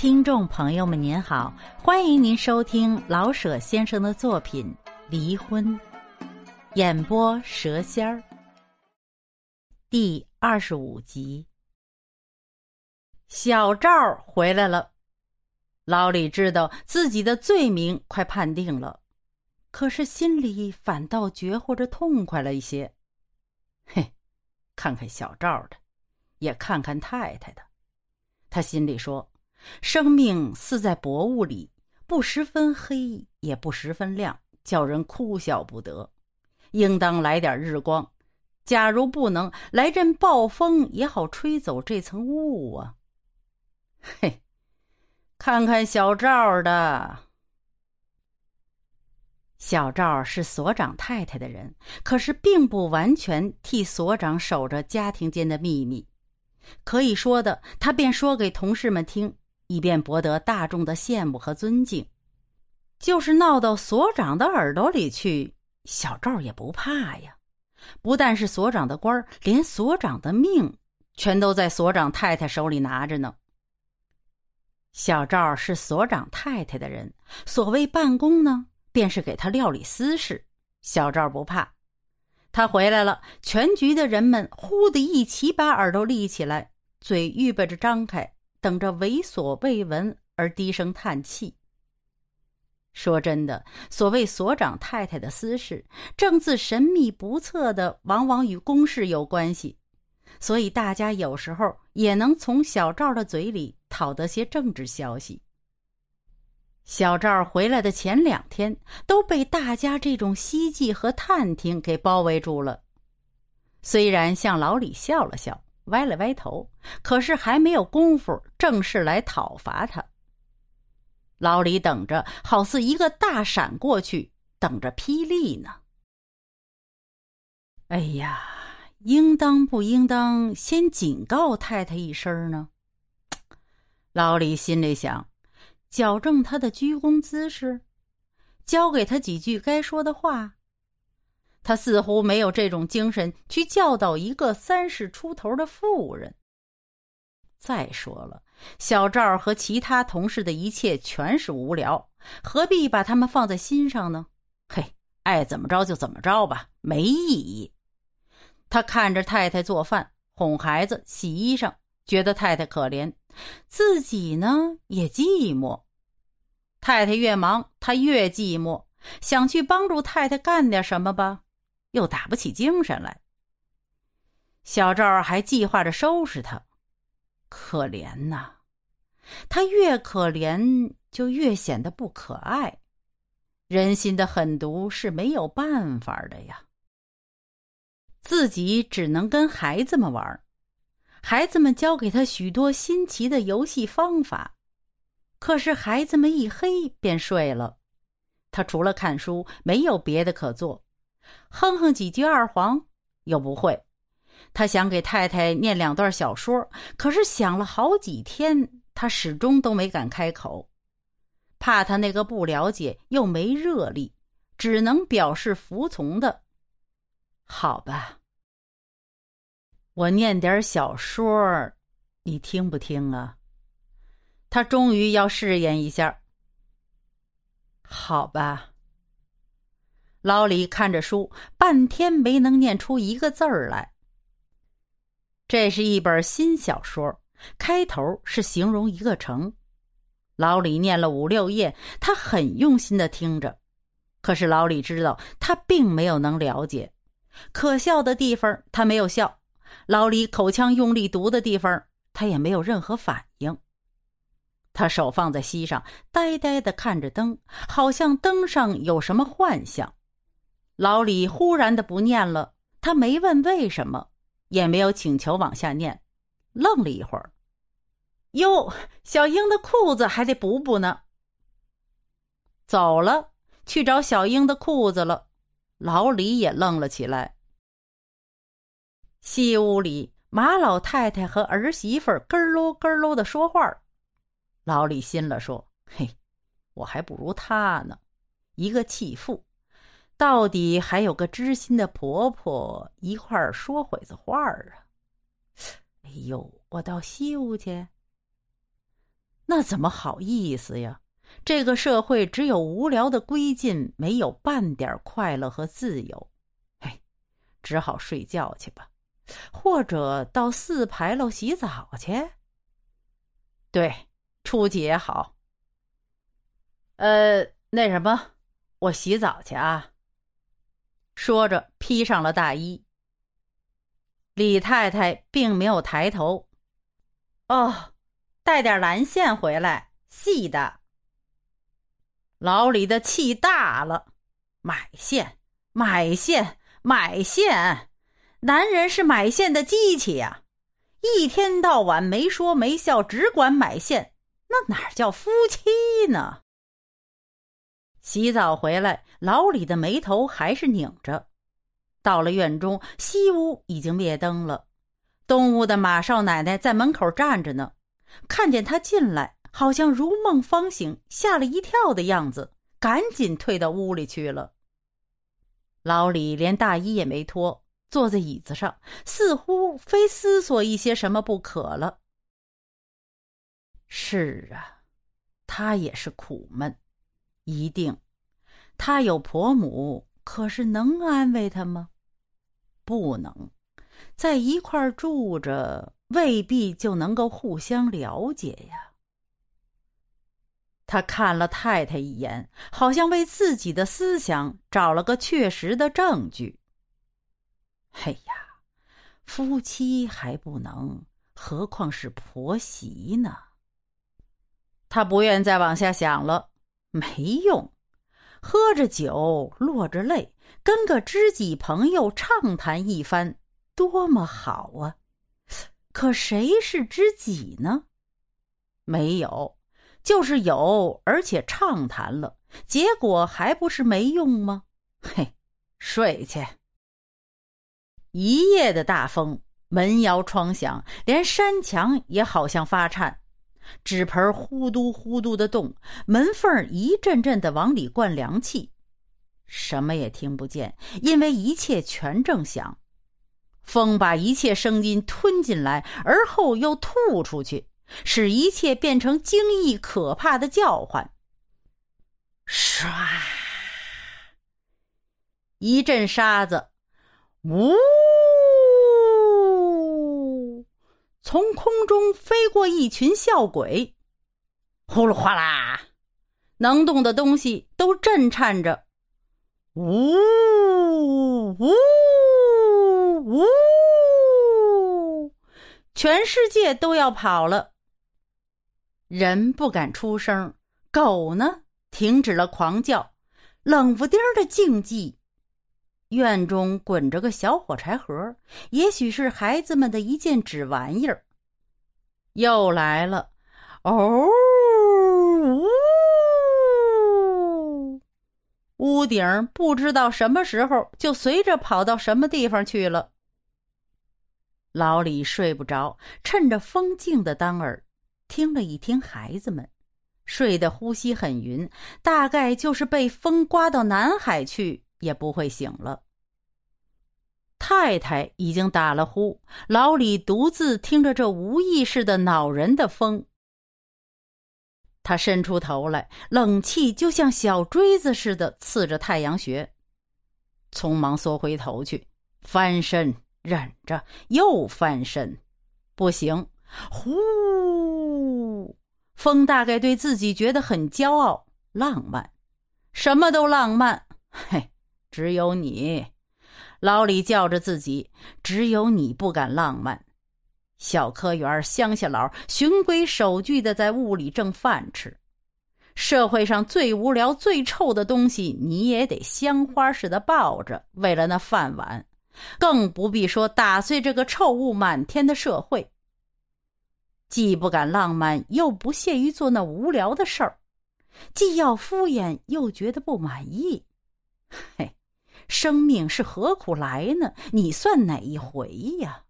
听众朋友们，您好，欢迎您收听老舍先生的作品《离婚》，演播蛇仙儿，第二十五集。小赵回来了，老李知道自己的罪名快判定了，可是心里反倒觉或者痛快了一些。嘿，看看小赵的，也看看太太的，他心里说。生命似在薄雾里，不十分黑，也不十分亮，叫人哭笑不得。应当来点日光。假如不能来阵暴风，也好吹走这层雾啊。嘿，看看小赵的。小赵是所长太太的人，可是并不完全替所长守着家庭间的秘密。可以说的，他便说给同事们听。以便博得大众的羡慕和尊敬，就是闹到所长的耳朵里去，小赵也不怕呀。不但是所长的官连所长的命，全都在所长太太手里拿着呢。小赵是所长太太的人，所谓办公呢，便是给他料理私事。小赵不怕，他回来了，全局的人们忽的一起把耳朵立起来，嘴预备着张开。等着为所未闻而低声叹气。说真的，所谓所长太太的私事，正自神秘不测的，往往与公事有关系，所以大家有时候也能从小赵的嘴里讨得些政治消息。小赵回来的前两天，都被大家这种希冀和探听给包围住了。虽然向老李笑了笑。歪了歪头，可是还没有功夫正式来讨伐他。老李等着，好似一个大闪过去，等着霹雳呢。哎呀，应当不应当先警告太太一声呢？老李心里想，矫正他的鞠躬姿势，教给他几句该说的话。他似乎没有这种精神去教导一个三十出头的妇人。再说了，小赵和其他同事的一切全是无聊，何必把他们放在心上呢？嘿，爱怎么着就怎么着吧，没意义。他看着太太做饭、哄孩子、洗衣裳，觉得太太可怜，自己呢也寂寞。太太越忙，他越寂寞，想去帮助太太干点什么吧。又打不起精神来。小赵还计划着收拾他，可怜呐！他越可怜，就越显得不可爱。人心的狠毒是没有办法的呀。自己只能跟孩子们玩，孩子们教给他许多新奇的游戏方法，可是孩子们一黑便睡了，他除了看书没有别的可做。哼哼几句二黄又不会，他想给太太念两段小说，可是想了好几天，他始终都没敢开口，怕他那个不了解又没热力，只能表示服从的。好吧，我念点小说，你听不听啊？他终于要试验一下。好吧。老李看着书，半天没能念出一个字儿来。这是一本新小说，开头是形容一个城。老李念了五六页，他很用心的听着，可是老李知道他并没有能了解。可笑的地方他没有笑，老李口腔用力读的地方他也没有任何反应。他手放在膝上，呆呆的看着灯，好像灯上有什么幻象。老李忽然的不念了，他没问为什么，也没有请求往下念，愣了一会儿。哟，小英的裤子还得补补呢。走了，去找小英的裤子了。老李也愣了起来。西屋里，马老太太和儿媳妇咯喽咯喽的说话老李心了说：“嘿，我还不如她呢，一个弃妇。”到底还有个知心的婆婆一块儿说会子话儿啊！哎呦，我到西屋去。那怎么好意思呀？这个社会只有无聊的归尽，没有半点快乐和自由。哎，只好睡觉去吧，或者到四牌楼洗澡去。对，出去也好。呃，那什么，我洗澡去啊。说着，披上了大衣。李太太并没有抬头。哦，带点蓝线回来，细的。老李的气大了，买线，买线，买线！男人是买线的机器呀，一天到晚没说没笑，只管买线，那哪叫夫妻呢？洗澡回来，老李的眉头还是拧着。到了院中，西屋已经灭灯了。东屋的马少奶奶在门口站着呢，看见他进来。好像如梦方醒，吓了一跳的样子，赶紧退到屋里去了。老李连大衣也没脱，坐在椅子上，似乎非思索一些什么不可了。是啊，他也是苦闷，一定。他有婆母，可是能安慰他吗？不能，在一块住着，未必就能够互相了解呀。他看了太太一眼，好像为自己的思想找了个确实的证据。哎呀，夫妻还不能，何况是婆媳呢？他不愿再往下想了，没用。喝着酒，落着泪，跟个知己朋友畅谈一番，多么好啊！可谁是知己呢？没有。就是有，而且畅谈了，结果还不是没用吗？嘿，睡去。一夜的大风，门摇窗响，连山墙也好像发颤，纸盆呼嘟呼嘟的动，门缝一阵阵的往里灌凉气，什么也听不见，因为一切全正响。风把一切声音吞进来，而后又吐出去。使一切变成惊异可怕的叫唤。唰！一阵沙子，呜！从空中飞过一群笑鬼，呼噜哗啦，能动的东西都震颤着，呜呜呜！全世界都要跑了。人不敢出声，狗呢停止了狂叫，冷不丁的静寂。院中滚着个小火柴盒，也许是孩子们的一件纸玩意儿。又来了，哦！屋顶不知道什么时候就随着跑到什么地方去了。老李睡不着，趁着风静的当儿。听了一听，孩子们睡得呼吸很匀，大概就是被风刮到南海去，也不会醒了。太太已经打了呼，老李独自听着这无意识的恼人的风。他伸出头来，冷气就像小锥子似的刺着太阳穴，匆忙缩回头去，翻身忍着，又翻身，不行。呼，风大概对自己觉得很骄傲、浪漫，什么都浪漫。嘿，只有你，老李叫着自己，只有你不敢浪漫。小科员、乡下佬循规守矩的在屋里挣饭吃，社会上最无聊、最臭的东西，你也得香花似的抱着，为了那饭碗，更不必说打碎这个臭雾满天的社会。既不敢浪漫，又不屑于做那无聊的事儿；既要敷衍，又觉得不满意。嘿，生命是何苦来呢？你算哪一回呀？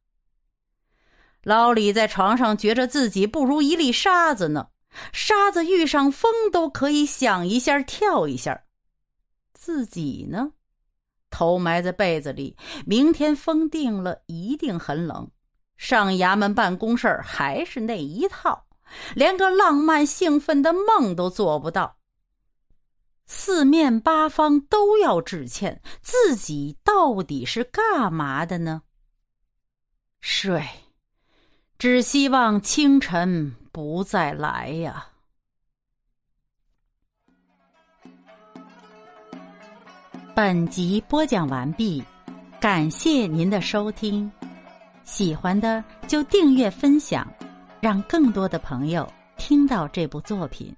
老李在床上觉着自己不如一粒沙子呢，沙子遇上风都可以响一下、跳一下。自己呢，头埋在被子里，明天风定了，一定很冷。上衙门办公事儿还是那一套，连个浪漫兴奋的梦都做不到。四面八方都要致歉，自己到底是干嘛的呢？睡，只希望清晨不再来呀。本集播讲完毕，感谢您的收听，喜欢的就订阅分享，让更多的朋友听到这部作品。